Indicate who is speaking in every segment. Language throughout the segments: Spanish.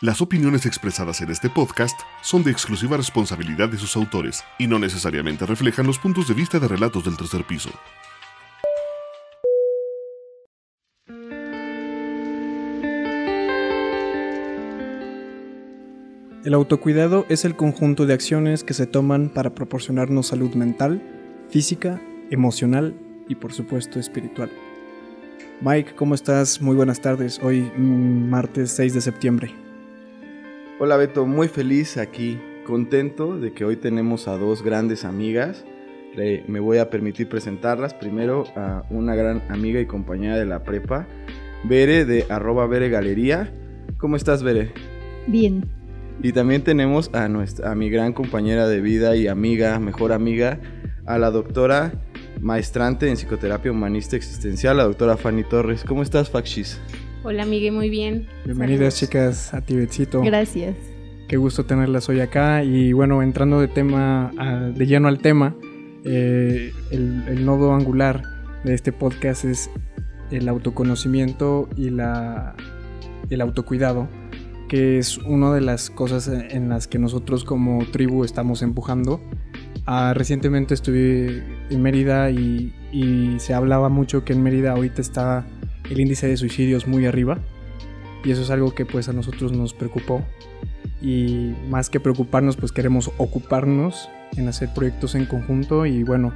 Speaker 1: Las opiniones expresadas en este podcast son de exclusiva responsabilidad de sus autores y no necesariamente reflejan los puntos de vista de relatos del tercer piso.
Speaker 2: El autocuidado es el conjunto de acciones que se toman para proporcionarnos salud mental, física, emocional y por supuesto espiritual. Mike, ¿cómo estás? Muy buenas tardes. Hoy mm, martes 6 de septiembre.
Speaker 3: Hola Beto, muy feliz aquí, contento de que hoy tenemos a dos grandes amigas. Le- me voy a permitir presentarlas. Primero a una gran amiga y compañera de la prepa, Bere de arroba Bere Galería. ¿Cómo estás, Bere?
Speaker 4: Bien.
Speaker 3: Y también tenemos a, nuestra, a mi gran compañera de vida y amiga, mejor amiga, a la doctora maestrante en psicoterapia humanista existencial, la doctora Fanny Torres. ¿Cómo estás, Faxis?
Speaker 5: Hola, Migue, muy bien.
Speaker 2: Bienvenidas
Speaker 5: Saludos.
Speaker 2: chicas a Tibetcito.
Speaker 4: Gracias.
Speaker 2: Qué gusto tenerlas hoy acá. Y bueno, entrando de tema a- de lleno al tema, eh, el, el nodo angular de este podcast es el autoconocimiento y la, el autocuidado, que es una de las cosas en las que nosotros como tribu estamos empujando. Ah, recientemente estuve en Mérida y, y se hablaba mucho que en Mérida ahorita está el índice de suicidios muy arriba. Y eso es algo que pues a nosotros nos preocupó y más que preocuparnos pues queremos ocuparnos en hacer proyectos en conjunto y bueno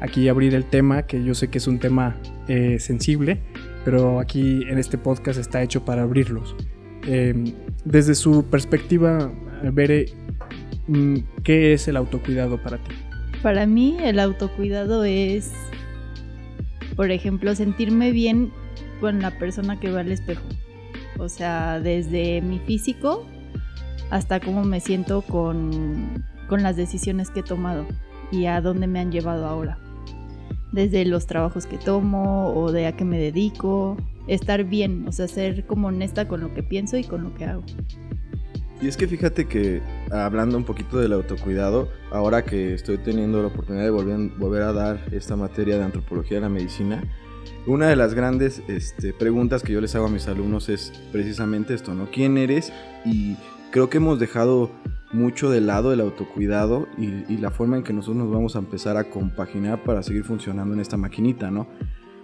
Speaker 2: aquí abrir el tema que yo sé que es un tema eh, sensible pero aquí en este podcast está hecho para abrirlos Eh, desde su perspectiva Bere mm, ¿qué es el autocuidado para ti?
Speaker 6: Para mí el autocuidado es, por ejemplo, sentirme bien con la persona que va al espejo. O sea, desde mi físico hasta cómo me siento con, con las decisiones que he tomado y a dónde me han llevado ahora. Desde los trabajos que tomo o de a qué me dedico. Estar bien, o sea, ser como honesta con lo que pienso y con lo que hago.
Speaker 3: Y es que fíjate que hablando un poquito del autocuidado, ahora que estoy teniendo la oportunidad de volver, volver a dar esta materia de antropología de la medicina, una de las grandes este, preguntas que yo les hago a mis alumnos es precisamente esto, ¿no? ¿Quién eres? Y creo que hemos dejado mucho de lado el autocuidado y, la forma en que nosotros nos vamos a empezar a compaginar para seguir funcionando en esta maquinita, ¿no?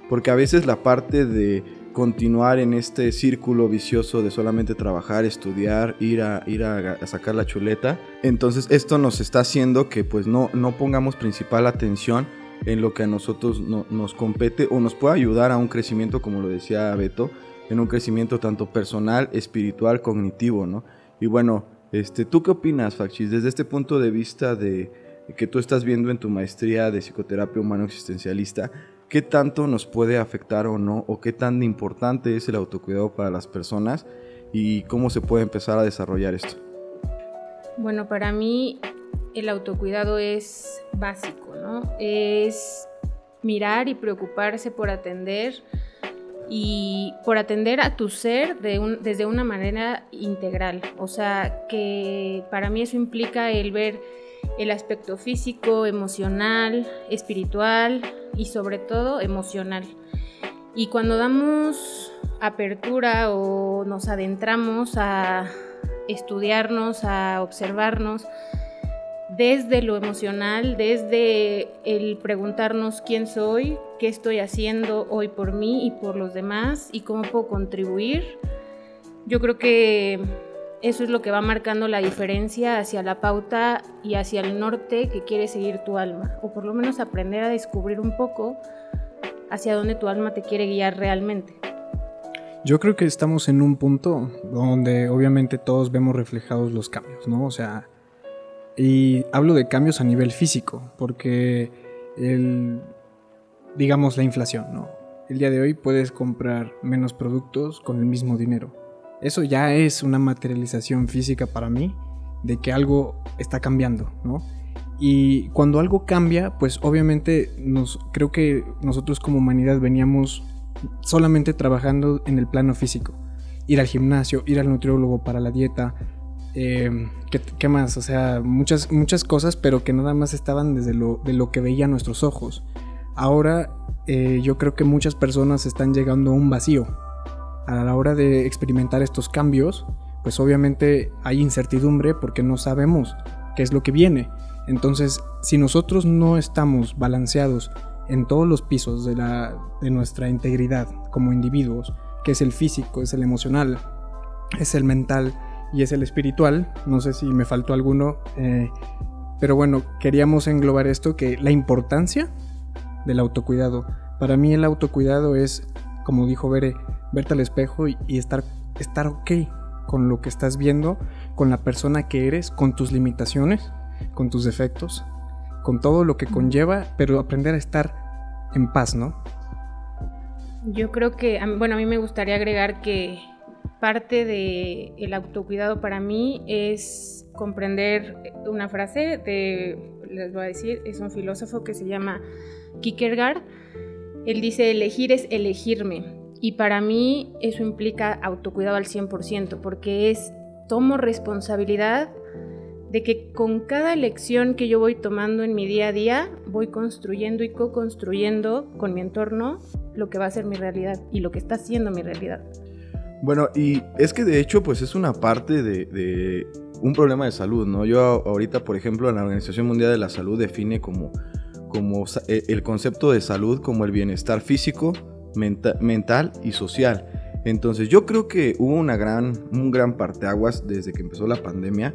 Speaker 3: Porque a veces la parte de continuar en este círculo vicioso de solamente trabajar, estudiar, ir a, ir a sacar la chuleta. Entonces esto nos está haciendo que pues no, no pongamos principal atención en lo que a nosotros no- nos compete o nos puede ayudar a un crecimiento, como lo decía Beto, en un crecimiento tanto personal, espiritual, cognitivo, ¿no? Y bueno, este, ¿tú qué opinas, Faxis, desde este punto de vista de que tú estás viendo en tu maestría de psicoterapia humano existencialista? ¿Qué tanto nos puede afectar o no? ¿O qué tan importante es el autocuidado para las personas? ¿Y cómo se puede empezar a desarrollar esto?
Speaker 5: Bueno, para mí el autocuidado es básico, Es mirar y preocuparse por atender y por atender a tu ser de desde una manera integral. O sea, que para mí eso implica el ver el aspecto físico, emocional, espiritual y sobre todo emocional. Y cuando damos apertura o nos adentramos a estudiarnos, a observarnos desde lo emocional, desde el preguntarnos quién soy, qué estoy haciendo hoy por mí y por los demás y cómo puedo contribuir, yo creo que eso es lo que va marcando la diferencia hacia la pauta y hacia el norte que quiere seguir tu alma, o por lo menos aprender a descubrir un poco hacia dónde tu alma te quiere guiar realmente.
Speaker 2: Yo creo que estamos en un punto donde obviamente todos vemos reflejados los cambios, ¿no? O sea, y hablo de cambios a nivel físico, porque el, digamos, la inflación, ¿no? El día de hoy puedes comprar menos productos con el mismo dinero. Eso ya es una materialización física para mí de que algo está cambiando, ¿no? Y cuando algo cambia, pues obviamente nos, creo que nosotros como humanidad veníamos solamente trabajando en el plano físico. Ir al gimnasio, ir al nutriólogo para la dieta, eh, ¿qué, más? O sea, muchas, muchas cosas, pero que nada más estaban desde lo, de lo que veían nuestros ojos. Ahora eh, yo creo que muchas personas están llegando a un vacío. A la hora de experimentar estos cambios, pues obviamente hay incertidumbre porque no sabemos qué es lo que viene. Entonces, si nosotros no estamos balanceados en todos los pisos de, la, de nuestra integridad como individuos, que es el físico, es el emocional, es el mental y es el espiritual, no sé si me faltó alguno, eh, pero bueno, queríamos englobar esto, que la importancia del autocuidado. Para mí el autocuidado es, como dijo Bere, verte al espejo y, estar, estar ok con lo que estás viendo, con la persona que eres, con tus limitaciones, con tus defectos, con todo lo que conlleva, pero aprender a estar en paz, ¿no?
Speaker 5: Yo creo que, bueno, a mí me gustaría agregar que parte del el autocuidado para mí es comprender una frase de, les voy a decir, es un filósofo que se llama Kierkegaard. Él dice, elegir es elegirme. Y para mí eso implica autocuidado al 100%, porque es, tomo responsabilidad de que con cada elección que yo voy tomando en mi día a día, voy construyendo y co-construyendo con mi entorno lo que va a ser mi realidad y lo que está siendo mi realidad.
Speaker 3: Bueno, y es que de hecho, pues es una parte de, un problema de salud, ¿no? Yo ahorita, por ejemplo, la Organización Mundial de la Salud define como, como e, el concepto de salud como el bienestar físico, mental y social. Entonces, yo creo que hubo una gran, un gran parteaguas desde que empezó la pandemia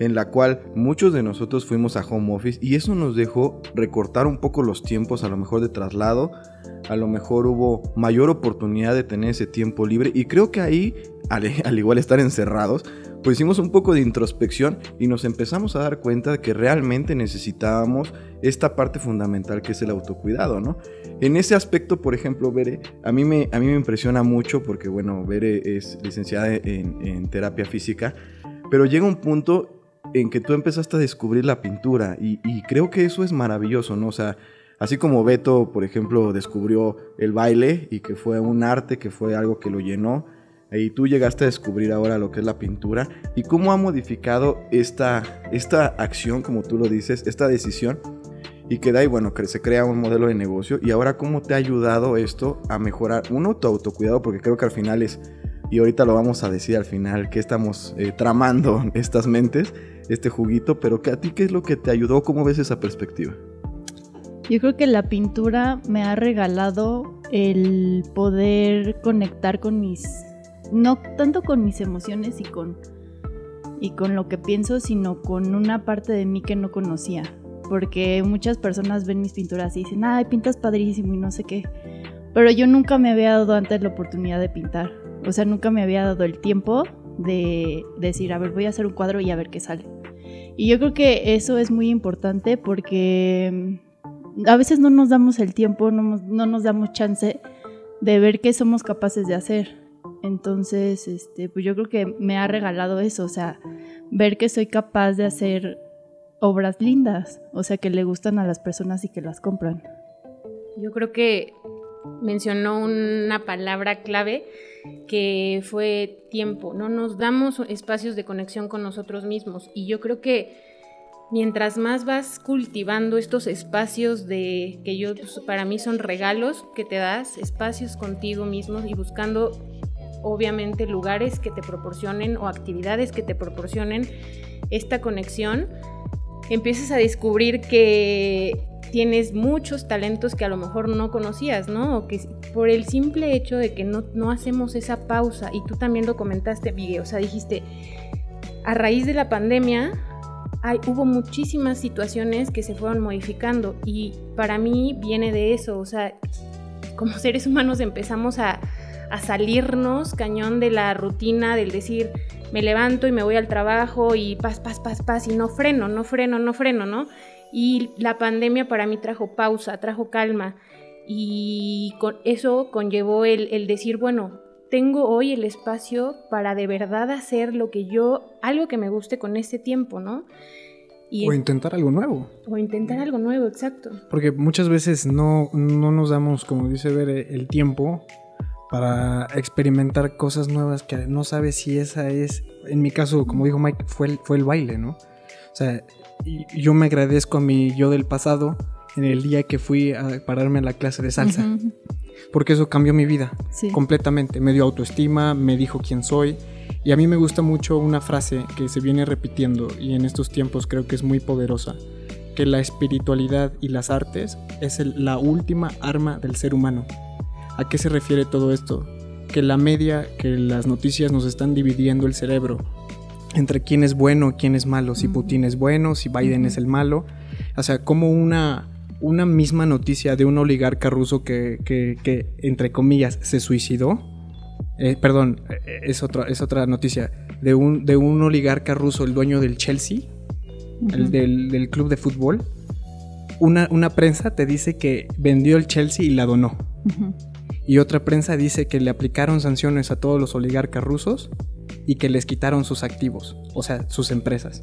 Speaker 3: en la cual muchos de nosotros fuimos a home office y eso nos dejó recortar un poco los tiempos a lo mejor de traslado, a lo mejor hubo mayor oportunidad de tener ese tiempo libre y creo que ahí, al, igual estar encerrados, pues hicimos un poco de introspección y nos empezamos a dar cuenta de que realmente necesitábamos esta parte fundamental que es el autocuidado, ¿no? En ese aspecto, por ejemplo, Bere, a mí me, impresiona mucho porque, bueno, Bere es licenciada en, terapia física, pero llega un punto en que tú empezaste a descubrir la pintura y, creo que eso es maravilloso, ¿no? O sea, así como Beto, por ejemplo, descubrió el baile y que fue un arte, que fue algo que lo llenó, y tú llegaste a descubrir ahora lo que es la pintura y cómo ha modificado esta, esta acción, como tú lo dices, esta decisión y que da y bueno, que se crea un modelo de negocio y ahora cómo te ha ayudado esto a mejorar, uno, tu autocuidado, porque creo que al final es, y ahorita lo vamos a decir al final, que estamos eh, tramando estas mentes, este juguito, pero que a ti qué es lo que te ayudó, cómo ves esa perspectiva.
Speaker 6: Yo creo que la pintura me ha regalado el poder conectar con mis, no tanto con mis emociones y con, y con lo que pienso, sino con una parte de mí que no conocía. Porque muchas personas ven mis pinturas y dicen, ay, pintas padrísimo y no sé qué. Pero yo nunca me había dado antes la oportunidad de pintar. O sea, nunca me había dado el tiempo de decir, a ver, voy a hacer un cuadro y a ver qué sale. Y yo creo que eso es muy importante porque a veces no nos damos el tiempo, no, nos damos chance de ver qué somos capaces de hacer. Entonces, este, pues yo creo que me ha regalado eso, o sea, ver que soy capaz de hacer obras lindas, o sea, que le gustan a las personas y que las compran.
Speaker 5: Yo creo que mencionó una palabra clave que fue tiempo, ¿no? Nos damos espacios de conexión con nosotros mismos y yo creo que mientras más vas cultivando estos espacios de que yo pues, para mí son regalos que te das, espacios contigo mismo y buscando obviamente lugares que te proporcionen o actividades que te proporcionen esta conexión, empiezas a descubrir que tienes muchos talentos que a lo mejor no conocías, ¿no? O que por el simple hecho de que no, no hacemos esa pausa, y tú también lo comentaste, Miguel, o sea, dijiste, a raíz de la pandemia hay, hubo muchísimas situaciones que se fueron modificando y para mí viene de eso, o sea, como seres humanos empezamos a, a salirnos cañón de la rutina del decir, me levanto y me voy al trabajo y paz, paz, paz, paz, y no freno, no freno, no freno, ¿no? Y la pandemia para mí trajo pausa, trajo calma y con eso conllevó el, decir, bueno, tengo hoy el espacio para de verdad hacer lo que yo, algo que me guste con este tiempo, ¿no?
Speaker 2: o intentar algo nuevo.
Speaker 5: O intentar algo nuevo, exacto.
Speaker 2: Porque muchas veces no, no nos damos, como dice Ver, el tiempo para experimentar cosas nuevas que no sabes si esa es, en mi caso, como dijo Mike, fue el, fue el baile, ¿no? O sea, yo me agradezco a mi yo del pasado en el día que fui a pararme a la clase de salsa. Porque eso cambió mi vida completamente. Me dio autoestima, me dijo quién soy. Y a mí me gusta mucho una frase que se viene repitiendo y en estos tiempos creo que es muy poderosa. Que la espiritualidad y las artes es la última arma del ser humano. ¿A qué se refiere todo esto? Que la media, que las noticias nos están dividiendo el cerebro entre quién es bueno, quién es malo, si Putin es bueno, si Biden es el malo. O sea, como una, una misma noticia de un oligarca ruso que, que, entre comillas, se suicidó. Eh, perdón, eh, es otra, es otra noticia. De un, de un oligarca ruso, el dueño del Chelsea, el del, club de fútbol. Una, una, prensa te dice que vendió el Chelsea y la donó y otra prensa dice que le aplicaron sanciones a todos los oligarcas rusos y que les quitaron sus activos, o sea, sus empresas.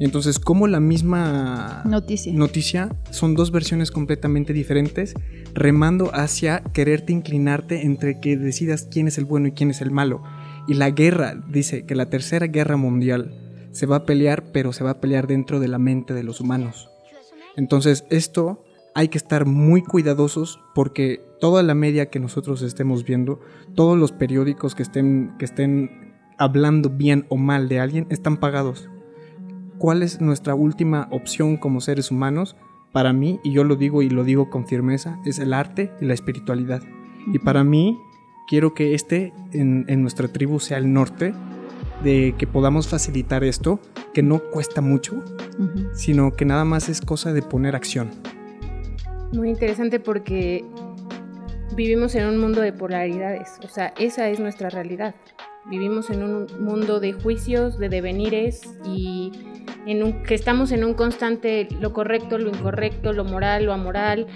Speaker 2: Entonces, como la misma
Speaker 6: noticia.
Speaker 2: noticia son dos versiones completamente diferentes, remando hacia quererte inclinarte entre que decidas quién es el bueno y quién es el malo. Y la guerra, dice que la tercera guerra mundial se va a pelear, pero se va a pelear dentro de la mente de los humanos. Entonces, esto hay que estar muy cuidadosos porque toda la media que nosotros estemos viendo, todos los periódicos que estén, que estén hablando bien o mal de alguien, están pagados. ¿Cuál es nuestra última opción como seres humanos? Para mí, y yo lo digo y lo digo con firmeza, es el arte y la espiritualidad. Y para mí, quiero que este en, nuestra tribu sea el norte, de que podamos facilitar esto, que no cuesta mucho, sino que nada más es cosa de poner acción.
Speaker 5: Muy interesante porque vivimos en un mundo de polaridades, o sea, esa es nuestra realidad. Vivimos en un mundo de juicios, de devenires y en un, que estamos en un constante lo correcto, lo incorrecto, lo moral, lo amoral.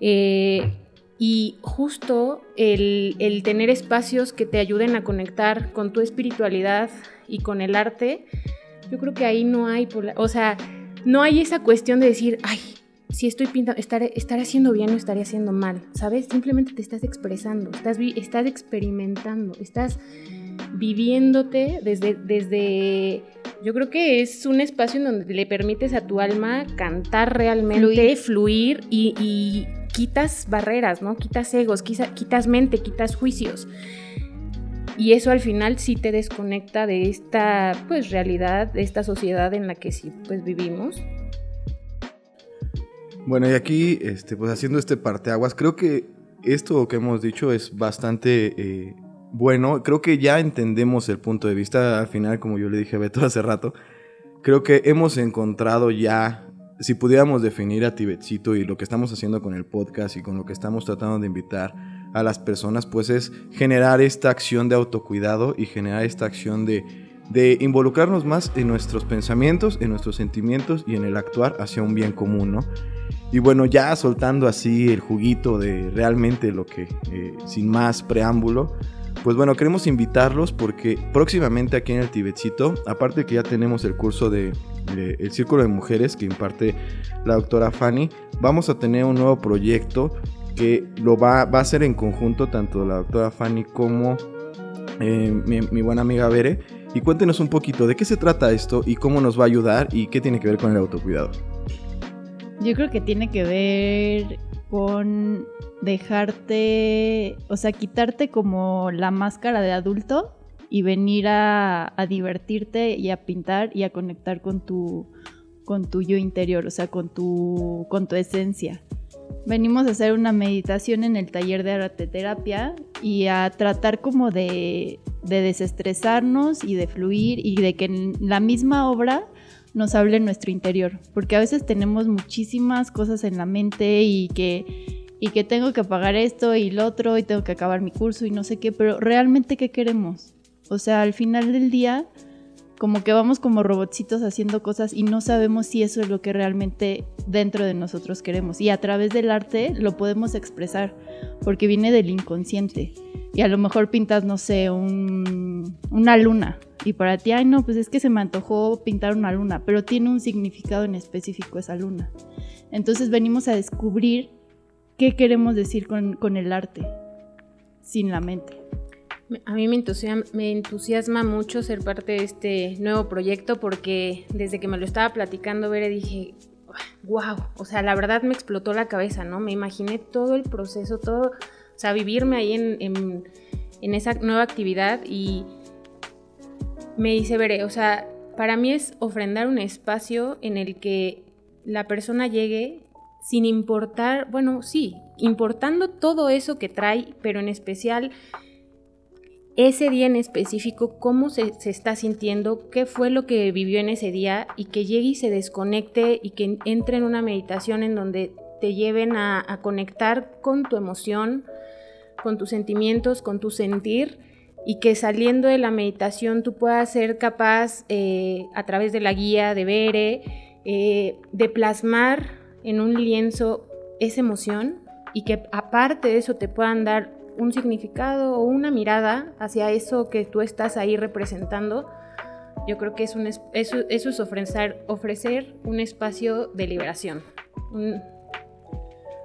Speaker 5: Eh, y justo el, el, tener espacios que te ayuden a conectar con tu espiritualidad y con el arte, yo creo que ahí no hay, o sea, no hay esa cuestión de decir, ay, si estoy pintando, estaré, estaré haciendo bien o estaré haciendo mal, ¿sabes? Simplemente te estás expresando, estás, estás experimentando, estás viviéndote desde, desde, yo creo que es un espacio en donde le permites a tu alma cantar realmente, fluir, y, quitas barreras, ¿no? Quitas egos, quitas mente, quitas juicios. Y eso al final sí te desconecta de esta pues realidad, de esta sociedad en la que sí pues vivimos
Speaker 3: bueno, y aquí, este, pues haciendo este parteaguas, creo que esto que hemos dicho es bastante eh, bueno. Creo que ya entendemos el punto de vista. Al final, como yo le dije a Beto hace rato, creo que hemos encontrado ya, si pudiéramos definir a Tibetcito y lo que estamos haciendo con el podcast y con lo que estamos tratando de invitar a las personas, pues es generar esta acción de autocuidado y generar esta acción de, involucrarnos más en nuestros pensamientos, en nuestros sentimientos y en el actuar hacia un bien común, ¿no? Y bueno, ya soltando así el juguito de realmente lo que, eh, sin más preámbulo, pues bueno, queremos invitarlos porque próximamente aquí en el Tibetcito, aparte que ya tenemos el curso de, El Círculo de Mujeres que imparte la doctora Fanny, vamos a tener un nuevo proyecto que lo va, va a hacer en conjunto tanto la doctora Fanny como eh, mi, mi buena amiga Bere. Y cuéntenos un poquito de qué se trata esto y cómo nos va a ayudar y qué tiene que ver con el autocuidado.
Speaker 6: Yo creo que tiene que ver con dejarte, o sea, quitarte como la máscara de adulto y venir a, divertirte y a pintar y a conectar con tu, con tu yo interior, o sea, con tu, con tu esencia. Venimos a hacer una meditación en el taller de arte terapia y a tratar como de, de desestresarnos y de fluir y de que en la misma obra nos hable en nuestro interior, porque a veces tenemos muchísimas cosas en la mente y que, y que tengo que pagar esto y lo otro y tengo que acabar mi curso y no sé qué, pero realmente qué queremos. O sea, al final del día, como que vamos como robotcitos haciendo cosas y no sabemos si eso es lo que realmente dentro de nosotros queremos. Y a través del arte lo podemos expresar, porque viene del inconsciente. Y a lo mejor pintas, no sé, una luna Y para ti, ay no, pues es que se me antojó pintar una luna, pero tiene un significado en específico esa luna. Entonces venimos a descubrir qué queremos decir con, con el arte, sin la mente.
Speaker 5: A mí me entusiasma, me entusiasma, mucho ser parte de este nuevo proyecto porque desde que me lo estaba platicando, Bere, dije, wow, o sea, la verdad me explotó la cabeza, ¿no? Me imaginé todo el proceso, todo, o sea, vivirme ahí en, en, en esa nueva actividad y me dice, Bere, o sea, para mí es ofrendar un espacio en el que la persona llegue sin importar, bueno, sí, importando todo eso que trae, pero en especial ese día en específico, cómo se, está sintiendo, qué fue lo que vivió en ese día y que llegue y se desconecte y que entre en una meditación en donde te lleven a, conectar con tu emoción, con tus sentimientos, con tu sentir y que saliendo de la meditación tú puedas ser capaz eh, a través de la guía de Bere eh, de plasmar en un lienzo esa emoción y que aparte de eso te puedan dar un significado o una mirada hacia eso que tú estás ahí representando, yo creo que es un, eso, eso es ofrecer, ofrecer un espacio de liberación.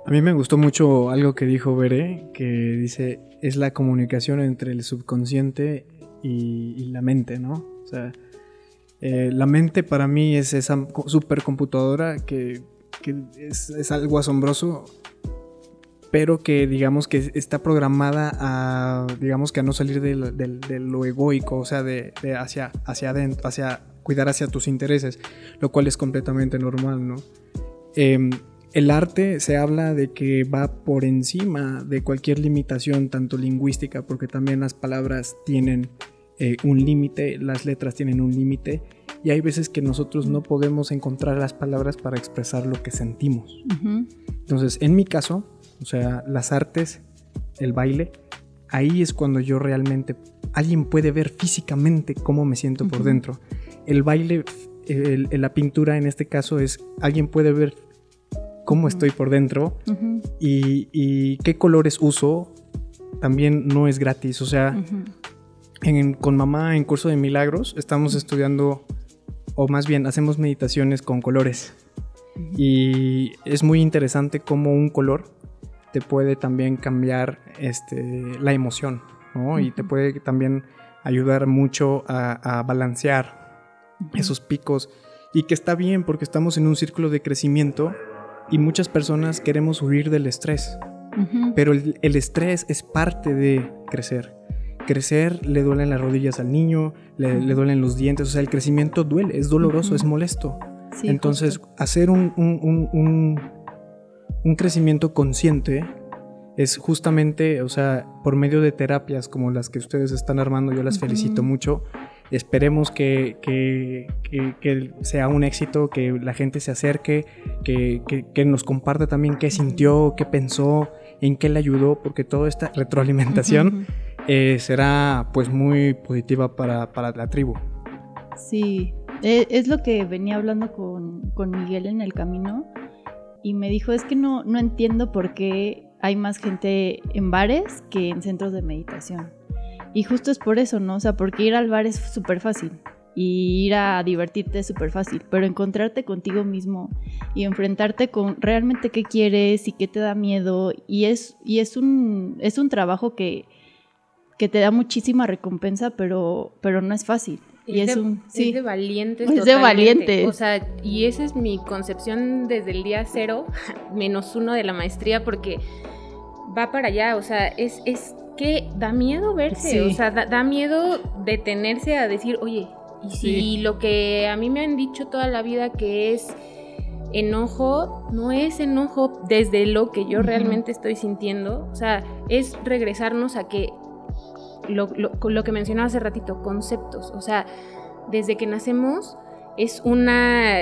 Speaker 2: A mí me gustó mucho algo que dijo Bere, que dice, es la comunicación entre el subconsciente y, la mente, ¿no? O sea, eh, la mente para mí es esa supercomputadora que, que es, algo asombroso pero que digamos que está programada a, digamos que a no salir de, lo egoico, o sea, de, hacia, hacia adentro, hacia cuidar hacia tus intereses, lo cual es completamente normal, ¿no? Em, el arte se habla de que va por encima de cualquier limitación, tanto lingüística, porque también las palabras tienen eh, un límite, las letras tienen un límite, y hay veces que nosotros no podemos encontrar las palabras para expresar lo que sentimos. Entonces, en mi caso, o sea, las artes, el baile, ahí es cuando yo realmente, alguien puede ver físicamente cómo me siento por dentro. El baile, la pintura en este caso es, alguien puede ver cómo estoy por dentro y, qué colores uso, también no es gratis. O sea, con mamá en curso de milagros estamos estudiando, o más bien hacemos meditaciones con colores. Y es muy interesante cómo un color te puede también cambiar este, la emoción, ¿no? Y te puede también ayudar mucho a, balancear esos picos. Y que está bien porque estamos en un círculo de crecimiento y muchas personas queremos huir del estrés. Pero el, estrés es parte de crecer. Crecer le duelen las rodillas al niño, le, duelen los dientes, o sea, el crecimiento duele, es doloroso, es molesto. Entonces, hacer un, un crecimiento consciente es justamente, o sea, por medio de terapias como las que ustedes están armando, yo las felicito mucho. Esperemos que, sea un éxito, que la gente se acerque, que, nos comparte también qué sintió, qué pensó, en qué le ayudó, porque toda esta retroalimentación eh, será pues muy positiva para, la tribu.
Speaker 6: Sí, e, es lo que venía hablando con, con Miguel en el camino y me dijo, es que no, no entiendo por qué hay más gente en bares que en centros de meditación. Y justo es por eso, ¿no? O sea, porque ir al bar es súper fácil y ir a divertirte es súper fácil, pero encontrarte contigo mismo y enfrentarte con realmente qué quieres y qué te da miedo y es, y es, un, es un trabajo que, que te da muchísima recompensa, pero, pero no es fácil. Y es,
Speaker 5: de,
Speaker 6: un,
Speaker 5: sí. de valientes.
Speaker 6: Es de valientes.
Speaker 5: O sea, y esa es mi concepción desde el día cero, menos uno de la maestría, porque va para allá. O sea, es, es que da miedo verse. O sea, da, miedo detenerse a decir, oye, y si lo que a mí me han dicho toda la vida que es enojo, no es enojo desde lo que yo realmente estoy sintiendo. O sea, es regresarnos a que lo, lo, que mencionaba hace ratito, conceptos. O sea, desde que nacemos es una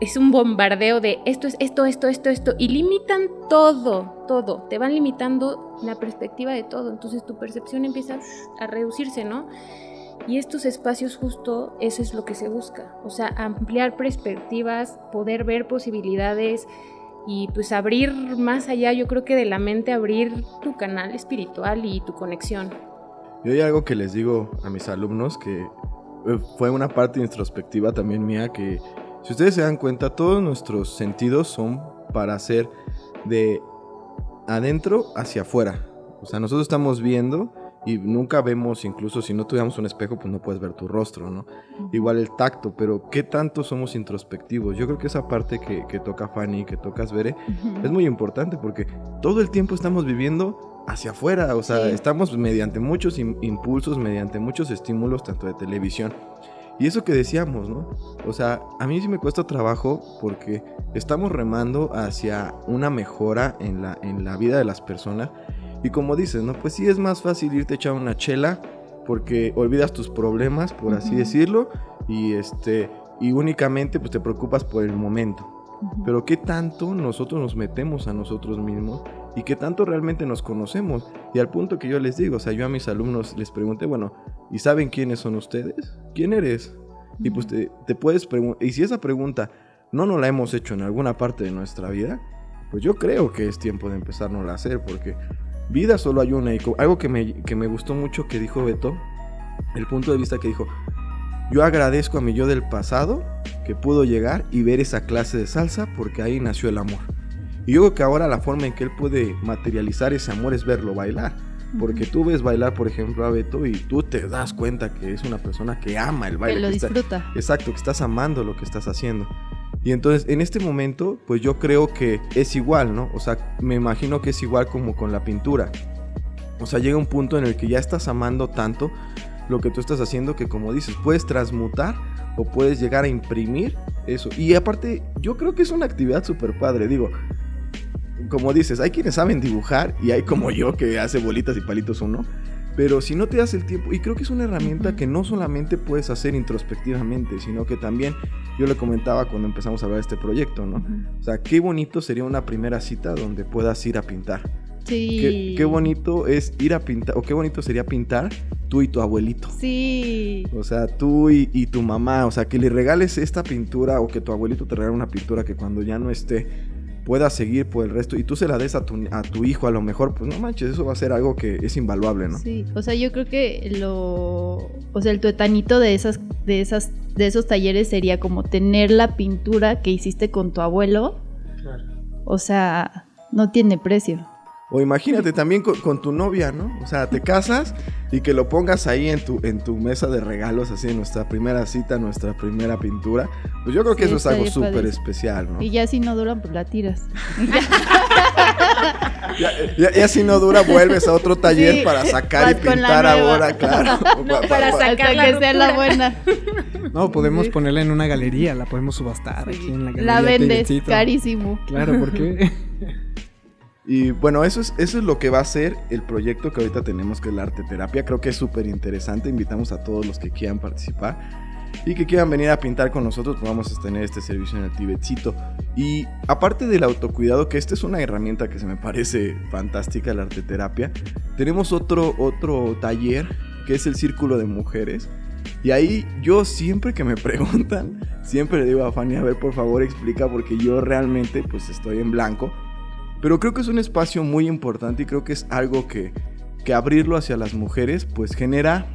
Speaker 5: es un bombardeo de esto es esto, esto, esto, esto, y limitan todo, todo, te van limitando la perspectiva de todo, entonces tu percepción empieza a reducirse, ¿no? Y estos espacios justo eso es lo que se busca, o sea, ampliar perspectivas, poder ver posibilidades y pues abrir más allá, yo creo que de la mente, abrir tu canal espiritual y tu conexión.
Speaker 3: Y hay algo que les digo a mis alumnos que fue una parte introspectiva también mía que, si ustedes se dan cuenta, todos nuestros sentidos son para hacer de adentro hacia afuera. O sea, nosotros estamos viendo y nunca vemos, incluso si no tuviéramos un espejo, pues no puedes ver tu rostro, ¿no? Igual el tacto, pero ¿qué tanto somos introspectivos? Yo creo que esa parte que, que toca Fanny, que tocas Bere, es muy importante porque todo el tiempo estamos viviendo hacia afuera, o sea,
Speaker 6: Sí.
Speaker 3: estamos mediante muchos im- impulsos, mediante muchos estímulos, tanto de televisión. Y eso que decíamos, ¿no? O sea, a mí sí me cuesta trabajo porque estamos remando hacia una mejora en la, en la vida de las personas. Y como dices, ¿no? Pues sí es más fácil irte a echar una chela porque olvidas tus problemas, por así
Speaker 6: Ujú.
Speaker 3: decirlo, y este y únicamente pues te preocupas por el momento.
Speaker 6: Ujú.
Speaker 3: Pero qué tanto nosotros nos metemos a nosotros mismos y qué tanto realmente nos conocemos. Y al punto que yo les digo, o sea, yo a mis alumnos les pregunté, bueno, ¿y saben quiénes son ustedes? ¿Quién eres? Y pues te, te puedes preguntar, y si esa pregunta no nos la hemos hecho en alguna parte de nuestra vida, pues yo creo que es tiempo de empezarnos a hacer, porque vida solo hay una. Y algo que me, que me gustó mucho que dijo Beto, el punto de vista que dijo, yo agradezco a mi yo del pasado que pudo llegar y ver esa clase de salsa porque ahí nació el amor. Y yo creo que ahora la forma en que él puede materializar ese amor es verlo bailar. Porque tú ves bailar, por ejemplo, a Beto y tú te das cuenta que es una persona que ama el
Speaker 6: que
Speaker 3: baile.
Speaker 6: lo
Speaker 3: que está-
Speaker 6: disfruta.
Speaker 3: Exacto, que estás amando lo que estás haciendo. Y entonces, en este momento, pues yo creo que es igual, ¿no? O sea, me imagino que es igual como con la pintura. O sea, llega un punto en el que ya estás amando tanto lo que tú estás haciendo que, como dices, puedes transmutar o puedes llegar a imprimir eso. Y aparte, yo creo que es una actividad súper padre. Digo, como dices, hay quienes saben dibujar y hay como yo que hace bolitas y palitos uno. Pero si no te das el tiempo, y creo que es una herramienta que no solamente puedes hacer introspectivamente, sino que también, yo le comentaba cuando empezamos a hablar de este proyecto, ¿no? O sea, qué bonito sería una primera cita donde puedas ir a pintar.
Speaker 6: Sí.
Speaker 3: Qué, qué bonito es ir a pintar, o qué bonito sería pintar tú y tu abuelito.
Speaker 6: Sí.
Speaker 3: O sea, tú y, y tu mamá, o sea, que le regales esta pintura o que tu abuelito te regale una pintura que cuando ya no esté pueda seguir por el resto y tú se la des a tu, a tu hijo a lo mejor, pues no manches, eso va a ser algo que es invaluable, ¿no?
Speaker 6: Sí, o sea, yo creo que lo, o sea, el tuetanito de esas, de esas, de esos talleres sería como tener la pintura que hiciste con tu abuelo. O sea, no tiene precio.
Speaker 3: O imagínate también con, con tu novia, ¿no? O sea, te casas y que lo pongas ahí en tu, en tu mesa de regalos, así en nuestra primera cita, nuestra primera pintura. Pues yo creo que
Speaker 6: Sí,
Speaker 3: eso es algo súper especial, ¿no?
Speaker 6: Y ya si no duran, pues la tiras.
Speaker 3: Ya, ya- ya si no dura, vuelves a otro taller
Speaker 6: Sí,
Speaker 3: para sacar y pintar ahora, claro.
Speaker 5: No,
Speaker 3: Pa-
Speaker 5: para
Speaker 3: pa-
Speaker 5: sacar la
Speaker 6: que sea la buena.
Speaker 2: No, podemos
Speaker 6: Sí.
Speaker 2: ponerla en una galería, la podemos subastar aquí en la galería.
Speaker 6: La vendes carísimo.
Speaker 2: Claro, porque
Speaker 3: Y bueno, eso es, eso es lo que va a ser el proyecto que ahorita tenemos, que es la arte terapia. Creo que es súper interesante. Invitamos a todos los que quieran participar y que quieran venir a pintar con nosotros, pues vamos a tener este servicio en el Tibetcito. Y aparte del autocuidado, que esta es una herramienta que se me parece fantástica, la arte terapia, tenemos otro, otro taller que es el Círculo de Mujeres. Y ahí yo siempre que me preguntan, siempre le digo a Fanny, a ver, por favor explica, porque yo realmente pues estoy en blanco. Pero creo que es un espacio muy importante y creo que es algo que, que abrirlo hacia las mujeres pues genera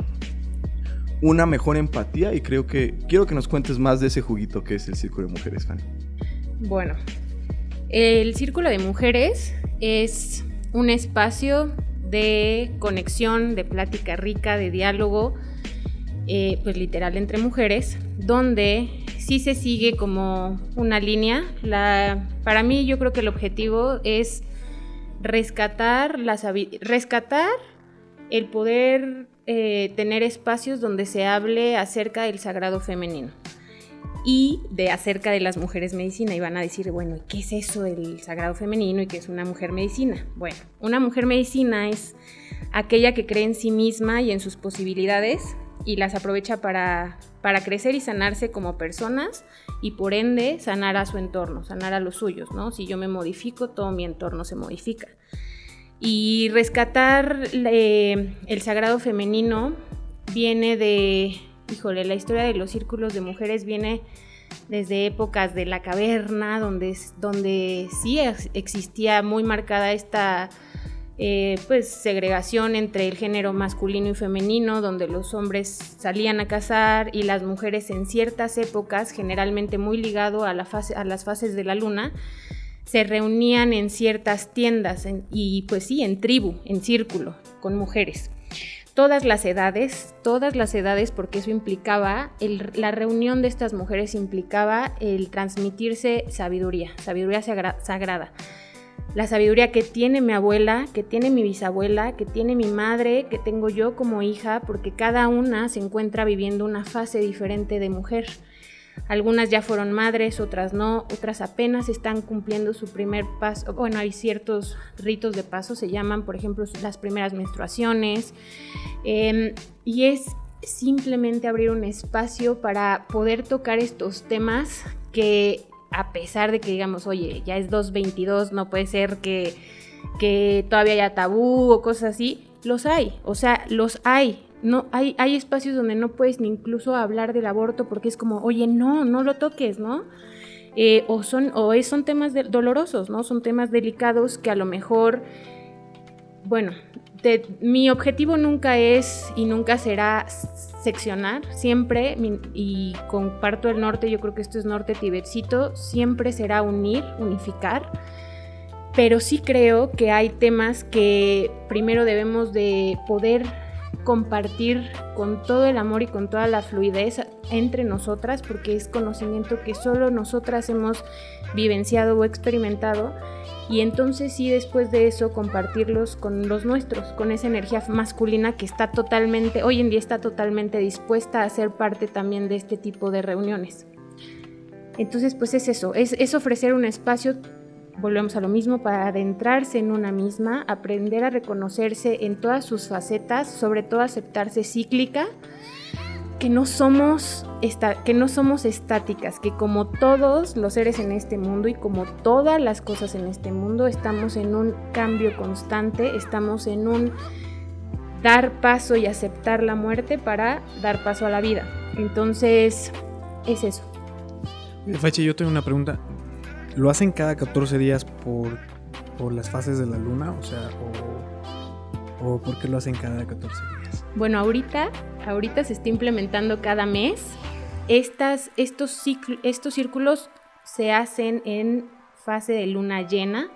Speaker 3: una mejor empatía y creo que quiero que nos cuentes más de ese juguito que es el Círculo de Mujeres, Fanny.
Speaker 5: Bueno, el Círculo de Mujeres es un espacio de conexión, de plática rica, de diálogo, eh, pues literal entre mujeres, donde sí se sigue como una línea. Para mí yo creo que el objetivo es rescatar, las, rescatar el poder eh, tener espacios donde se hable acerca del sagrado femenino y de acerca de las mujeres medicina. Y van a decir, bueno, ¿y qué es eso del sagrado femenino y qué es una mujer medicina? Bueno, una mujer medicina es aquella que cree en sí misma y en sus posibilidades y las aprovecha para, para crecer y sanarse como personas y por ende sanar a su entorno, sanar a los suyos, ¿no? Si yo me modifico, todo mi entorno se modifica. Y rescatar eh, el sagrado femenino viene de, híjole, la historia de los círculos de mujeres viene desde épocas de la caverna, donde, donde sí ex- existía muy marcada esta eh, pues segregación entre el género masculino y femenino, donde los hombres salían a cazar y las mujeres en ciertas épocas, generalmente muy ligado a, las fases de la luna, se reunían en ciertas tiendas y pues sí, en tribu, en círculo, con mujeres. Todas las edades, todas las edades, porque eso implicaba, la reunión de estas mujeres implicaba el transmitirse sabiduría, sabiduría sagrada la sabiduría que tiene mi abuela, que tiene mi bisabuela, que tiene mi madre, que tengo yo como hija, porque cada una se encuentra viviendo una fase diferente de mujer. Algunas ya fueron madres, otras no, otras apenas están cumpliendo su primer paso. Bueno, hay ciertos ritos de paso, se llaman, por ejemplo, las primeras menstruaciones. Em, y es simplemente abrir un espacio para poder tocar estos temas que a pesar de que digamos, oye, ya es 2.22, no puede ser que, que todavía haya tabú o cosas así, los hay, o sea, los hay. No, hay, hay espacios donde no puedes ni incluso hablar del aborto porque es como, oye, no, no lo toques, ¿no? Eh, o son, o es, son temas dolorosos, ¿no? Son temas delicados que a lo mejor, bueno, mi objetivo nunca es y nunca será seccionar, siempre, y comparto el norte, yo creo que esto es norte tibetcito, siempre será unir, unificar, pero sí creo que hay temas que primero debemos de poder compartir con todo el amor y con toda la fluidez entre nosotras, porque es conocimiento que solo nosotras hemos vivenciado o experimentado y entonces sí después de eso compartirlos con los nuestros, con esa energía masculina que está totalmente, hoy en día está totalmente dispuesta a ser parte también de este tipo de reuniones. Entonces pues es eso, es, es ofrecer un espacio, volvemos a lo mismo, para adentrarse en una misma, aprender a reconocerse en todas sus facetas, sobre todo aceptarse cíclica que no somos que no somos estáticas, que como todos los seres en este mundo y como todas las cosas en este mundo estamos en un cambio constante, estamos en un dar paso y aceptar la muerte para dar paso a la vida. Entonces, es eso.
Speaker 2: Fache, yo tengo una pregunta. ¿Lo hacen cada 14 días por, por las fases de la luna? O sea, o, o por qué lo hacen cada 14 días?
Speaker 5: Bueno, ahorita ahorita se está implementando cada mes. Estas, estos, estos círculos se hacen en fase de luna llena,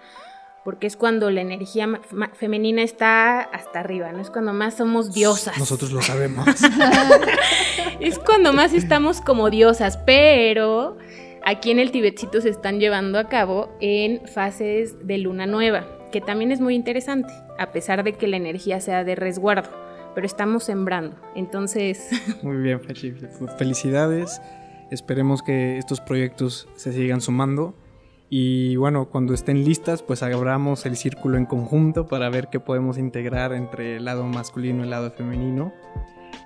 Speaker 5: porque es cuando la energía femenina está hasta arriba, ¿no? Es cuando más somos diosas.
Speaker 2: Nosotros lo sabemos.
Speaker 5: es cuando más estamos como diosas, pero aquí en el Tibetcito se están llevando a cabo en fases de luna nueva, que también es muy interesante, a pesar de que la energía sea de resguardo pero estamos sembrando. Entonces...
Speaker 2: Muy bien, Fechi. Felicidades. Esperemos que estos proyectos se sigan sumando. Y bueno, cuando estén listas, pues abramos el círculo en conjunto para ver qué podemos integrar entre el lado masculino y el lado femenino.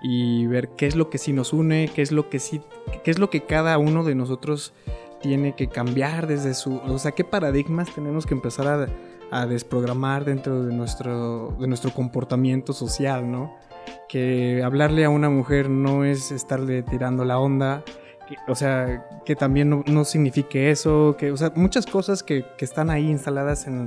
Speaker 2: Y ver qué es lo que sí nos une, qué es lo que sí, qué es lo que cada uno de nosotros tiene que cambiar desde su, o sea, qué paradigmas tenemos que empezar a, a desprogramar dentro de nuestro, de nuestro comportamiento social, ¿no? Que hablarle a una mujer no es estarle tirando la onda, o sea, que también no, no, signifique eso, que, o sea, muchas cosas que, que están ahí instaladas en,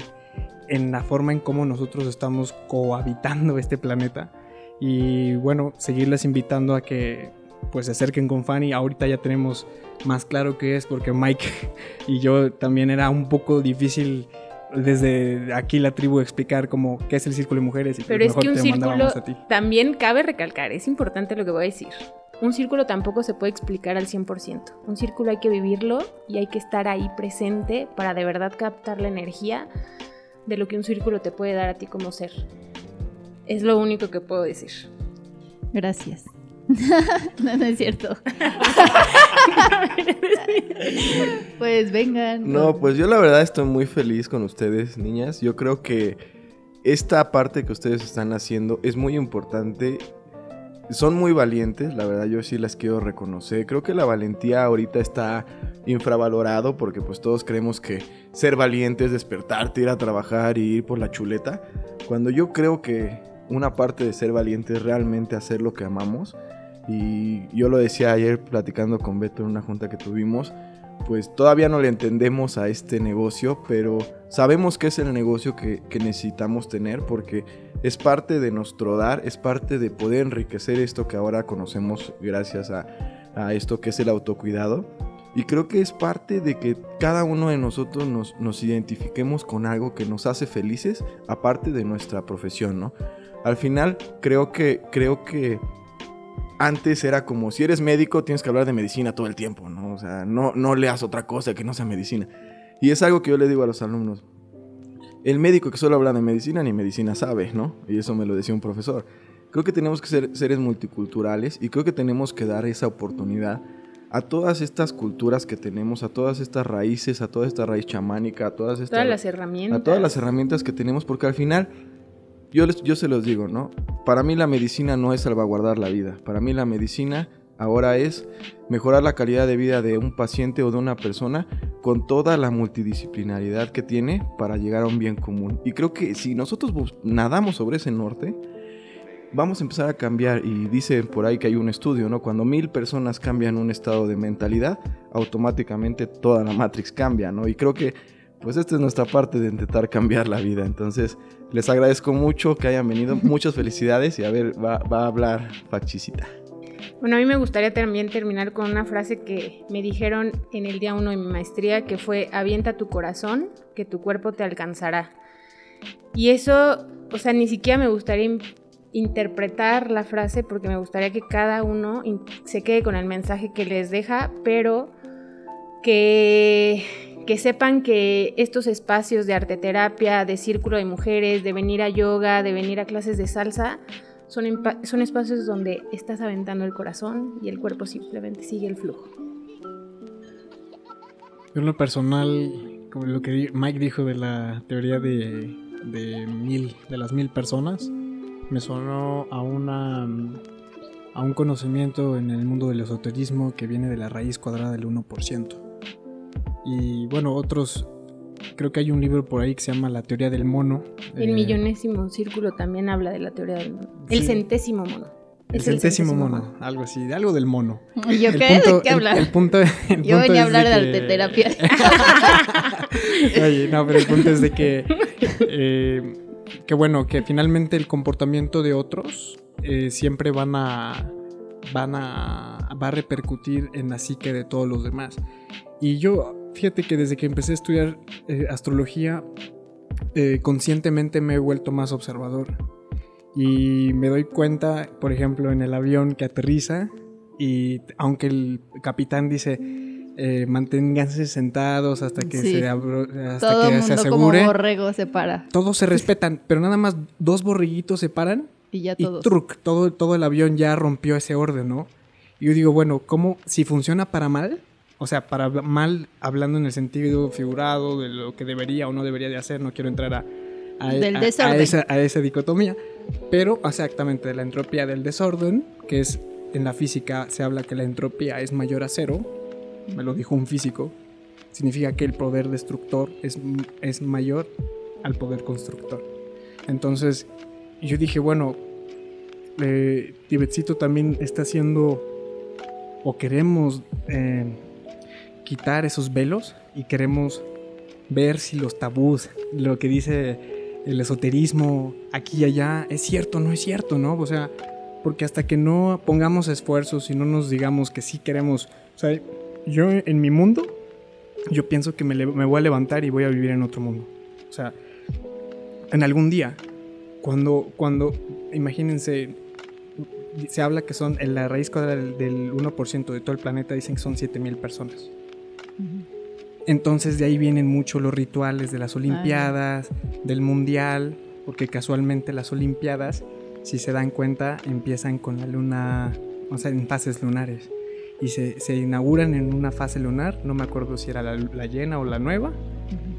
Speaker 2: en, la forma en cómo nosotros estamos cohabitando este planeta. Y bueno, seguirles invitando a que pues se acerquen con Fanny. Ahorita ya tenemos más claro qué es, porque Mike y yo también era un poco difícil desde aquí la tribu explicar como qué es el círculo de mujeres. Y
Speaker 5: Pero es que un círculo también cabe recalcar, es importante lo que voy a decir. Un círculo tampoco se puede explicar al 100%. Un círculo hay que vivirlo y hay que estar ahí presente para de verdad captar la energía de lo que un círculo te puede dar a ti como ser. Es lo único que puedo decir.
Speaker 6: Gracias. no, no es cierto. pues vengan.
Speaker 3: No, pues yo la verdad estoy muy feliz con ustedes, niñas. Yo creo que esta parte que ustedes están haciendo es muy importante. Son muy valientes, la verdad yo sí las quiero reconocer. Creo que la valentía ahorita está infravalorado porque pues todos creemos que ser valiente es despertarte, ir a trabajar y ir por la chuleta. Cuando yo creo que una parte de ser valiente es realmente hacer lo que amamos y yo lo decía ayer platicando con Beto en una junta que tuvimos, pues todavía no le entendemos a este negocio, pero sabemos que es el negocio que, que, necesitamos tener porque es parte de nuestro dar, es parte de poder enriquecer esto que ahora conocemos gracias a, a esto que es el autocuidado. Y creo que es parte de que cada uno de nosotros nos, nos, identifiquemos con algo que nos hace felices, aparte de nuestra profesión, ¿no? Al final, creo que, creo que antes era como, si eres médico, tienes que hablar de medicina todo el tiempo, ¿no? O sea, no, no leas otra cosa que no sea medicina. Y es algo que yo le digo a los alumnos. El médico que solo habla de medicina, ni medicina sabe, ¿no? Y eso me lo decía un profesor. Creo que tenemos que ser seres multiculturales y creo que tenemos que dar esa oportunidad a todas estas culturas que tenemos, a todas estas raíces, a toda esta raíz chamánica, a todas estas...
Speaker 5: Todas las herramientas.
Speaker 3: A todas las herramientas que tenemos, porque al final, yo, les, yo se los digo, ¿no? Para mí la medicina no es salvaguardar la vida, para mí la medicina ahora es mejorar la calidad de vida de un paciente o de una persona con toda la multidisciplinaridad que tiene para llegar a un bien común. Y creo que si nosotros nadamos sobre ese norte, vamos a empezar a cambiar y dice por ahí que hay un estudio, ¿no? Cuando mil personas cambian un estado de mentalidad, automáticamente toda la Matrix cambia, ¿no? Y creo que pues esta es nuestra parte de intentar cambiar la vida. Entonces, les agradezco mucho que hayan venido. Muchas felicidades y a ver, va, va a hablar Fachisita.
Speaker 5: Bueno, a mí me gustaría también terminar con una frase que me dijeron en el día uno de mi maestría, que fue, avienta tu corazón, que tu cuerpo te alcanzará. Y eso, o sea, ni siquiera me gustaría interpretar la frase porque me gustaría que cada uno se quede con el mensaje que les deja, pero que, que sepan que estos espacios de arteterapia, de círculo de mujeres, de venir a yoga, de venir a clases de salsa, son, son espacios donde estás aventando el corazón y el cuerpo simplemente sigue el flujo.
Speaker 2: Yo en lo personal, como lo que Mike dijo de la teoría de, de mil, de las mil personas, me sonó a una a un conocimiento en el mundo del esoterismo que viene de la raíz cuadrada del 1%. Y bueno, otros creo que hay un libro por ahí que se llama La teoría del mono.
Speaker 5: El eh, millonésimo círculo también habla de la teoría del mono. El centésimo mono.
Speaker 2: El, centésimo, mono, algo así, algo del mono.
Speaker 6: ¿Y yo qué? ¿De qué hablar?
Speaker 2: El, punto,
Speaker 6: yo venía a hablar de, arte arteterapia.
Speaker 2: Oye, no, pero el punto es de que eh, que bueno, que finalmente el comportamiento de otros eh, siempre van a, van a, va a repercutir en la psique de todos los demás. Y yo, fíjate que desde que empecé a estudiar eh, astrología, eh, conscientemente me he vuelto más observador. Y me doy cuenta, por ejemplo, en el avión que aterriza, y aunque el capitán dice, eh, manténganse sentados hasta que se, hasta que se asegure.
Speaker 6: Como borrego se para.
Speaker 2: Todos se respetan, pero nada más dos borreguitos se paran
Speaker 6: y ya todos.
Speaker 2: truc, todo, todo el avión ya rompió ese orden, ¿no? Y yo digo, bueno, ¿cómo si funciona para mal? O sea, para mal hablando en el sentido figurado de lo que debería o no debería de hacer, no quiero entrar a, a, esa, a esa dicotomía, pero exactamente de la entropía del desorden, que es en la física se habla que la entropía es mayor a cero, me lo dijo un físico, significa que el poder destructor es, es mayor al poder constructor. Entonces, yo dije, bueno, eh, Tibetcito también está haciendo, o queremos eh, quitar esos velos y queremos ver si los tabús, lo que dice el esoterismo aquí y allá, es cierto o no es cierto, ¿no? O sea, porque hasta que no pongamos esfuerzos y no nos digamos que sí queremos, o sea, yo en mi mundo, yo pienso que me, voy a levantar y voy a vivir en otro mundo. O sea, en algún día, cuando, cuando imagínense, se habla que son, en la raíz cuadrada del, 1% de todo el planeta, dicen que son 7000 personas. Entonces de ahí vienen mucho los rituales de las Olimpiadas, del Mundial, porque casualmente las Olimpiadas, si se dan cuenta, empiezan con la luna, o sea, en fases lunares. Y se, se, inauguran en una fase lunar, no me acuerdo si era la, la llena o la nueva,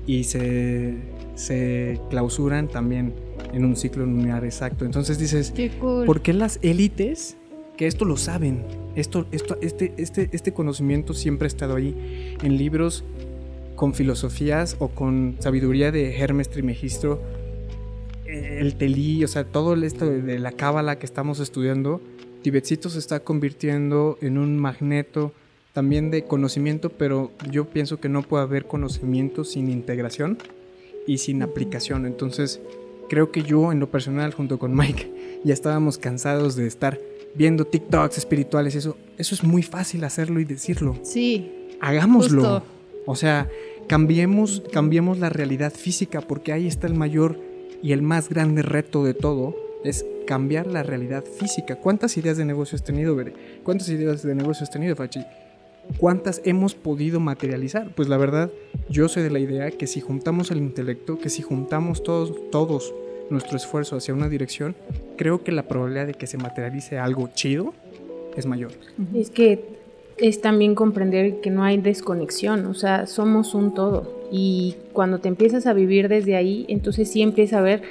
Speaker 2: y se, se, clausuran también en un ciclo lunar exacto. Entonces dices, ¿por qué las élites, que esto lo saben, esto, esto, este, este, este conocimiento siempre ha estado ahí en libros con filosofías o con sabiduría de Hermes Trimegistro, el Telí, o sea, todo esto de la cábala que estamos estudiando, Tibetcito se está convirtiendo en un magneto también de conocimiento, pero yo pienso que no puede haber conocimiento sin integración y sin aplicación. Entonces, creo que yo en lo personal junto con Mike ya estábamos cansados de estar viendo TikToks espirituales, eso eso es muy fácil hacerlo y decirlo.
Speaker 6: Sí.
Speaker 2: Hagámoslo.
Speaker 6: Justo.
Speaker 2: O sea, cambiemos cambiemos la realidad física porque ahí está el mayor y el más grande reto de todo es cambiar la realidad física. ¿Cuántas ideas de negocio has tenido, Bere? ¿Cuántas ideas de negocio has tenido, Fachi? ¿Cuántas hemos podido materializar? Pues la verdad, yo soy de la idea que si juntamos el intelecto, que si juntamos todos, todos nuestro esfuerzo hacia una dirección, creo que la probabilidad de que se materialice algo chido es mayor.
Speaker 5: Es que es también comprender que no hay desconexión, o sea, somos un todo. Y cuando te empiezas a vivir desde ahí, entonces sí empieza a ver,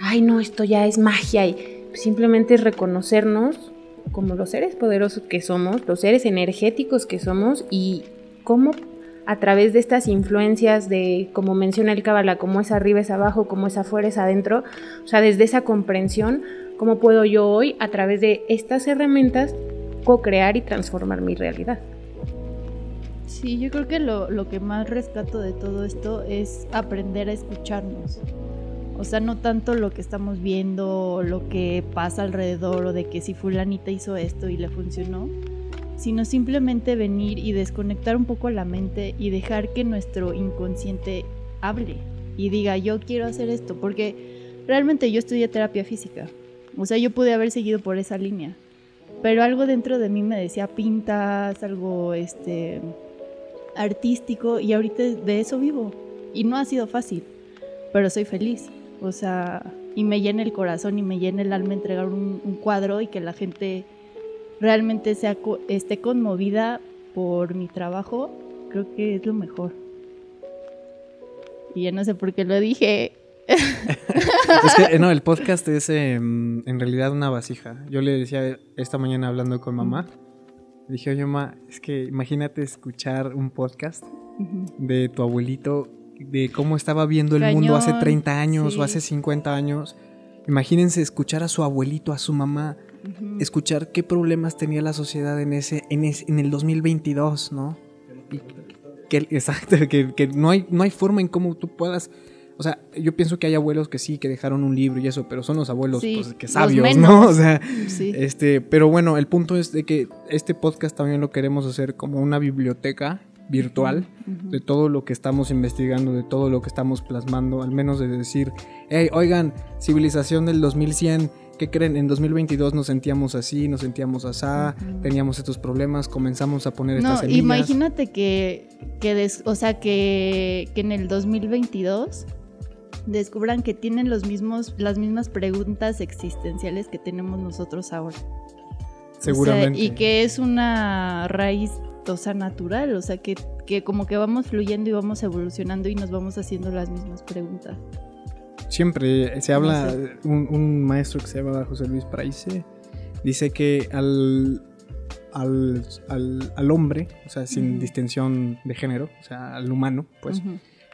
Speaker 5: ay no, esto ya es magia. Y simplemente es reconocernos como los seres poderosos que somos, los seres energéticos que somos y cómo a través de estas influencias de, como menciona el Kabbalah, cómo es arriba es abajo, cómo es afuera es adentro, o sea, desde esa comprensión, cómo puedo yo hoy, a través de estas herramientas, co-crear y transformar mi realidad.
Speaker 6: Sí, yo creo que lo, lo que más rescato de todo esto es aprender a escucharnos. O sea, no tanto lo que estamos viendo, lo que pasa alrededor, o de que si fulanita hizo esto y le funcionó, sino simplemente venir y desconectar un poco la mente y dejar que nuestro inconsciente hable y diga, yo quiero hacer esto, porque realmente yo estudié terapia física. O sea, yo pude haber seguido por esa línea. Pero algo dentro de mí me decía, pintas, algo este artístico y ahorita de eso vivo. Y no ha sido fácil, pero soy feliz. O sea, y me llena el corazón y me llena el alma entregar un, un cuadro y que la gente realmente sea, co- esté conmovida por mi trabajo, creo que es lo mejor. Y ya no sé por qué lo dije.
Speaker 2: Es que, eh, no, el podcast es eh, en realidad una vasija. Yo le decía esta mañana hablando con mamá, dije, oye, mamá, es que imagínate escuchar un podcast de tu abuelito, de cómo estaba viendo el mundo hace
Speaker 6: Cañón,
Speaker 2: 30 años
Speaker 6: sí.
Speaker 2: o hace 50 años. Imagínense escuchar a su abuelito, a su mamá, Escuchar qué problemas tenía la sociedad en ese, en, ese- en el 2022, ¿no? Y que, exacto, que, que no, hay, no hay forma en cómo tú puedas... O sea, yo pienso que hay abuelos que sí, que dejaron un libro y eso, pero son los abuelos
Speaker 6: Sí,
Speaker 2: pues, que sabios. ¿no? O sea,
Speaker 6: Sí.
Speaker 2: este, pero bueno, el punto es de que este podcast también lo queremos hacer como una biblioteca virtual
Speaker 6: Ujú.
Speaker 2: de todo lo que estamos investigando, de todo lo que estamos plasmando, al menos de decir, hey, oigan, civilización del 2100, ¿qué creen? En 2022 nos sentíamos así, nos sentíamos asá,
Speaker 6: Ujú.
Speaker 2: teníamos estos problemas, comenzamos a poner
Speaker 6: No,
Speaker 2: estas semillas.
Speaker 6: imagínate que, que des- o sea, que, que en el 2022 descubran que tienen los mismos, las mismas preguntas existenciales que tenemos nosotros ahora. O sea,
Speaker 2: Seguramente.
Speaker 6: y que es una raíz, o sea, natural, o sea, que, que como que vamos fluyendo y vamos evolucionando y nos vamos haciendo las mismas preguntas.
Speaker 2: Siempre se habla, un, un maestro que se llama José Luis Praise, dice que al, al, al- al hombre, o sea, sin
Speaker 6: Ujú.
Speaker 2: distinción de género, o sea, al humano, pues,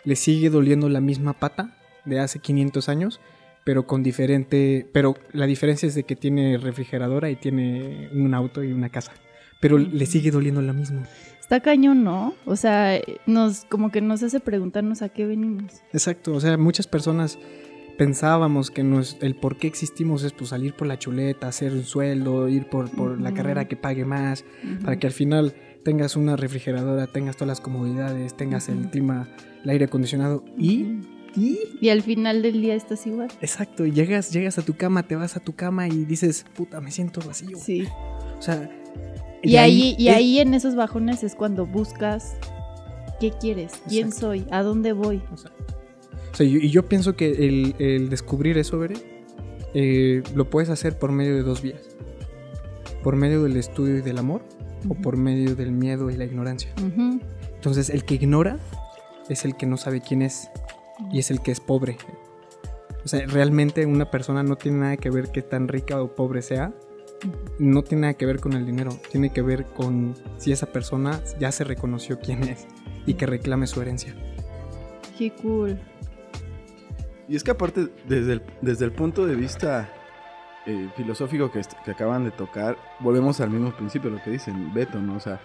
Speaker 2: le sigue doliendo la misma pata de hace 500 años, pero con diferente, pero la diferencia es de que tiene refrigeradora y tiene un auto y una casa, pero le sigue doliendo la misma.
Speaker 6: Está cañón, ¿no? O sea, nos, como que nos hace preguntarnos a qué venimos.
Speaker 2: Exacto, o sea, muchas personas pensábamos que nos, el por qué existimos es pues, salir por la chuleta, hacer un sueldo, ir por, por la carrera que pague más, para que al final tengas una refrigeradora, tengas todas las comodidades, tengas el clima, el aire acondicionado y, y
Speaker 6: Y al final del día estás igual.
Speaker 2: Exacto, y llegas, llegas a tu cama, te vas a tu cama y dices, puta, me siento vacío.
Speaker 6: Sí.
Speaker 2: O sea,
Speaker 6: Y ahí, y
Speaker 2: es-
Speaker 6: ahí en esos bajones es cuando buscas qué quieres, quién
Speaker 2: Exacto.
Speaker 6: soy, a dónde voy.
Speaker 2: o sea, o sea, yo- y yo pienso que el, el descubrir eso, Bere, eh, lo puedes hacer por medio de dos vías. Por medio del estudio y del amor, o por medio del miedo y la ignorancia. Entonces, el que ignora es el que no sabe quién es y es el que es pobre. O sea, realmente una persona no tiene nada que ver qué tan rica o pobre sea. No tiene nada que ver con el dinero. Tiene que ver con si esa persona ya se reconoció quién es y que reclame su herencia.
Speaker 6: Qué cool.
Speaker 3: Y es que aparte, desde el, desde el punto de vista eh, filosófico que, que acaban de tocar, volvemos al mismo principio, lo que dicen Beto, ¿no? O sea,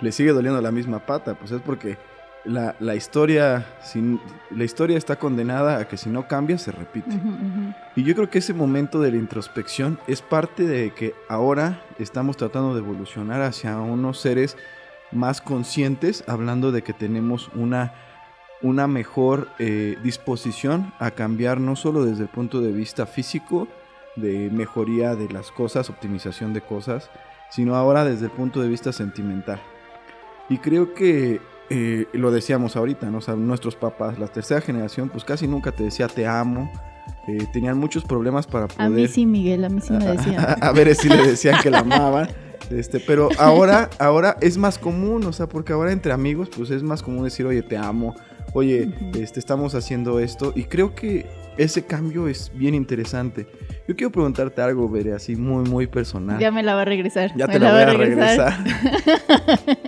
Speaker 3: le sigue doliendo la misma pata, pues es porque la, la historia, sin, la historia está condenada a que si no cambia se repite.
Speaker 6: Ujú, ujú.
Speaker 3: Y yo creo que ese momento de la introspección es parte de que ahora estamos tratando de evolucionar hacia unos seres más conscientes, hablando de que tenemos una, una mejor eh, disposición a cambiar no solo desde el punto de vista físico, de mejoría de las cosas, optimización de cosas, sino ahora desde el punto de vista sentimental. Y creo que eh, lo decíamos ahorita, ¿no? O sea, nuestros papás, la tercera generación, pues casi nunca te decía te amo. eh, tenían muchos problemas para poder.
Speaker 6: A mí sí, Miguel, a mí sí me decían.
Speaker 3: A, a ver si le decían que la amaban. Este, pero ahora, ahora es más común, o sea, porque ahora entre amigos, pues es más común decir, oye, te amo, oye, este, estamos haciendo esto. Y creo que ese cambio es bien interesante. Yo quiero preguntarte algo, Bere, así muy, muy personal.
Speaker 6: Ya me la va a regresar.
Speaker 3: Ya
Speaker 6: me
Speaker 3: te la voy a regresar.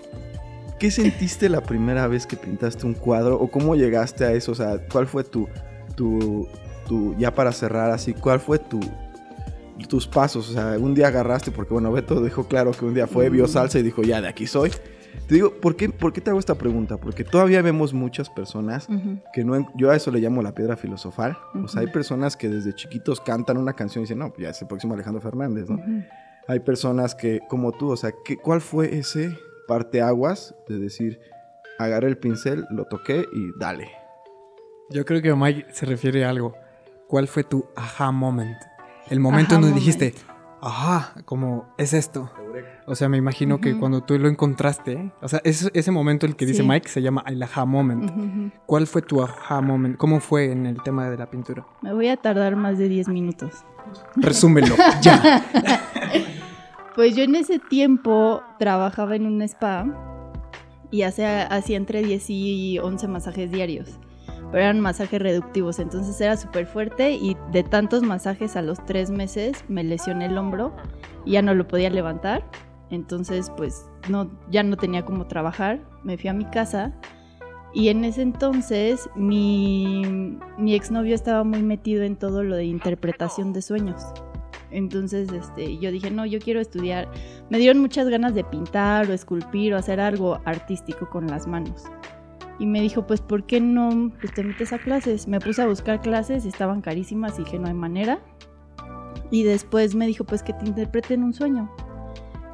Speaker 3: ¿Qué sentiste la primera vez que pintaste un cuadro? ¿O cómo llegaste a eso? O sea, ¿cuál fue tu, tu, tu ya para cerrar así, cuál fue tu, tus pasos? O sea, un día agarraste, porque bueno, Beto dejó claro que un día fue, vio salsa y dijo, ya, de aquí soy. Te digo, ¿por qué, ¿por qué te hago esta pregunta? Porque todavía vemos muchas personas que no, yo a eso le llamo la piedra filosofal. O sea, hay personas que desde chiquitos cantan una canción y dicen, no, ya es el próximo Alejandro Fernández, ¿no? Hay personas que, como tú, o sea, ¿qué, ¿cuál fue ese parteaguas de decir, agarré el pincel, lo toqué y dale?
Speaker 2: Yo creo que Mike se refiere a algo. ¿Cuál fue tu aha moment? El momento en donde
Speaker 6: moment.
Speaker 2: dijiste, ajá, como es esto. O sea, me imagino que cuando tú lo encontraste, o sea, ese, ese momento el que dice
Speaker 6: Sí.
Speaker 2: Mike se llama el aha moment. ¿Cuál fue tu aha moment? ¿Cómo fue en el tema de la pintura?
Speaker 6: Me voy a tardar más de 10 minutos.
Speaker 2: Resúmelo, ya.
Speaker 6: Pues yo en ese tiempo trabajaba en un spa y hacía, hacía entre 10 y 11 masajes diarios. Pero eran masajes reductivos, entonces era súper fuerte y de tantos masajes a los 3 meses me lesioné el hombro y ya no lo podía levantar. Entonces pues no, ya no tenía cómo trabajar, me fui a mi casa y en ese entonces mi, mi exnovio estaba muy metido en todo lo de interpretación de sueños. Entonces, este, yo dije, no, yo quiero estudiar. Me dieron muchas ganas de pintar o esculpir o hacer algo artístico con las manos. Y me dijo, pues, ¿por qué no pues, te metes a clases? Me puse a buscar clases, estaban carísimas y dije, no hay manera. Y después me dijo, pues, que te interpreten un sueño.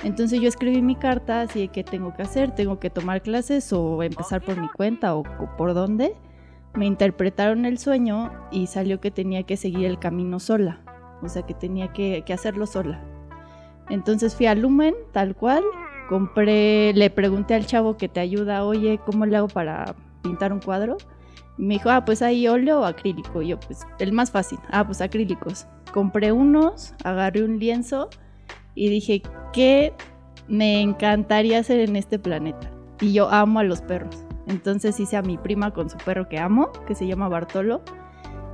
Speaker 6: Entonces yo escribí mi carta, así de qué tengo que hacer, tengo que tomar clases o empezar por mi cuenta o, o por dónde. Me interpretaron el sueño y salió que tenía que seguir el camino sola o sea que tenía que, hacerlo sola. Entonces fui a Lumen, tal cual, compré, le pregunté al chavo que te ayuda, oye, ¿cómo le hago para pintar un cuadro? Y me dijo, ah, pues hay óleo o acrílico. Y yo, pues, el más fácil, ah, pues acrílicos. Compré unos, agarré un lienzo y dije, ¿qué me encantaría hacer en este planeta? Y yo amo a los perros. Entonces hice a mi prima con su perro que amo, que se llama Bartolo.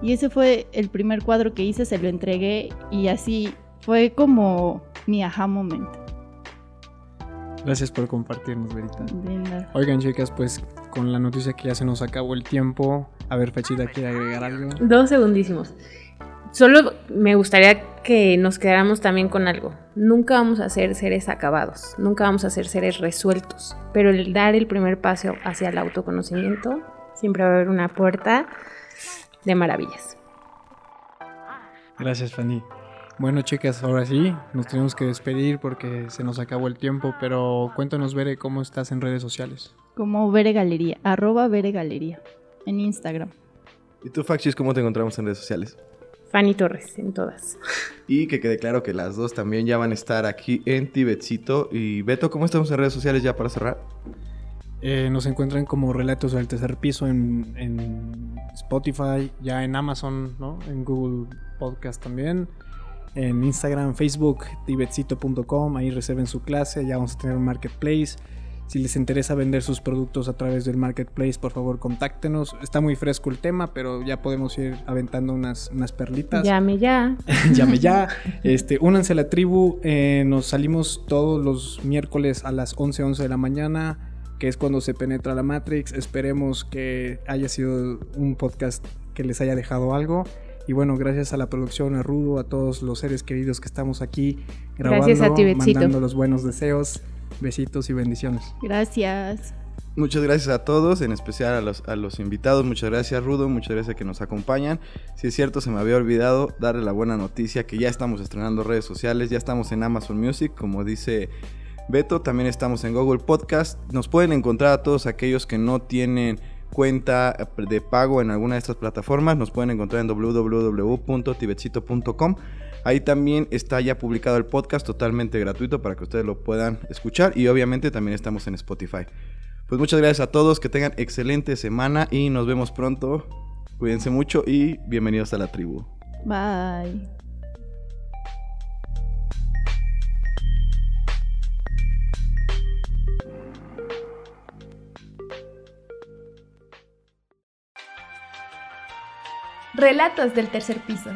Speaker 6: Y ese fue el primer cuadro que hice, se lo entregué y así fue como mi aha moment.
Speaker 2: Gracias por compartirnos, Verita. Oigan, chicas, pues con la noticia que ya se nos acabó el tiempo. A ver, Fechita, ¿quiere agregar algo?
Speaker 5: Dos segundísimos. Solo me gustaría que nos quedáramos también con algo. Nunca vamos a ser seres acabados, nunca vamos a ser seres resueltos, pero el dar el primer paso hacia el autoconocimiento siempre va a haber una puerta de maravillas.
Speaker 2: Gracias, Fanny. Bueno, chicas, ahora sí, nos tenemos que despedir porque se nos acabó el tiempo, pero cuéntanos, Bere, cómo estás en redes sociales.
Speaker 6: Como Vere Galería, arroba Vere Galería en Instagram.
Speaker 3: ¿Y tú, Facchis, cómo te encontramos en redes sociales?
Speaker 5: Fanny Torres, en todas.
Speaker 3: Y que quede claro que las dos también ya van a estar aquí en Tibetcito. Y Beto, ¿cómo estamos en redes sociales ya para cerrar?
Speaker 2: Eh, nos encuentran como Relatos del Tercer Piso en, en Spotify, ya en Amazon, ¿no? En Google Podcast también. En Instagram, Facebook, tibetcito.com, ahí reserven su clase, ya vamos a tener un marketplace. Si les interesa vender sus productos a través del marketplace, por favor contáctenos. Está muy fresco el tema, pero ya podemos ir aventando unas, unas perlitas.
Speaker 5: Llame ya.
Speaker 2: Llame ya. Este, únanse a la tribu. eh, nos salimos todos los miércoles a las 11, 11 de la mañana, que es cuando se penetra la Matrix. Esperemos que haya sido un podcast que les haya dejado algo. Y bueno, gracias a la producción, a Rudo, a todos los seres queridos que estamos aquí grabando,
Speaker 5: Gracias a Tibetcito.
Speaker 2: mandando los buenos deseos. Besitos y bendiciones.
Speaker 6: Gracias.
Speaker 3: Muchas gracias a todos, en especial a los, a los invitados. Muchas gracias, Rudo. Muchas gracias que nos acompañan. Si es cierto, se me había olvidado darle la buena noticia que ya estamos estrenando redes sociales, ya estamos en Amazon Music, como dice Beto. También estamos en Google Podcast. Nos pueden encontrar a todos aquellos que no tienen cuenta de pago en alguna de estas plataformas. Nos pueden encontrar en www.tibetcito.com. Ahí también está ya publicado el podcast totalmente gratuito para que ustedes lo puedan escuchar y obviamente también estamos en Spotify. Pues muchas gracias a todos, que tengan excelente semana y nos vemos pronto. Cuídense mucho y bienvenidos a la tribu.
Speaker 6: Bye.
Speaker 4: Relatos del tercer piso.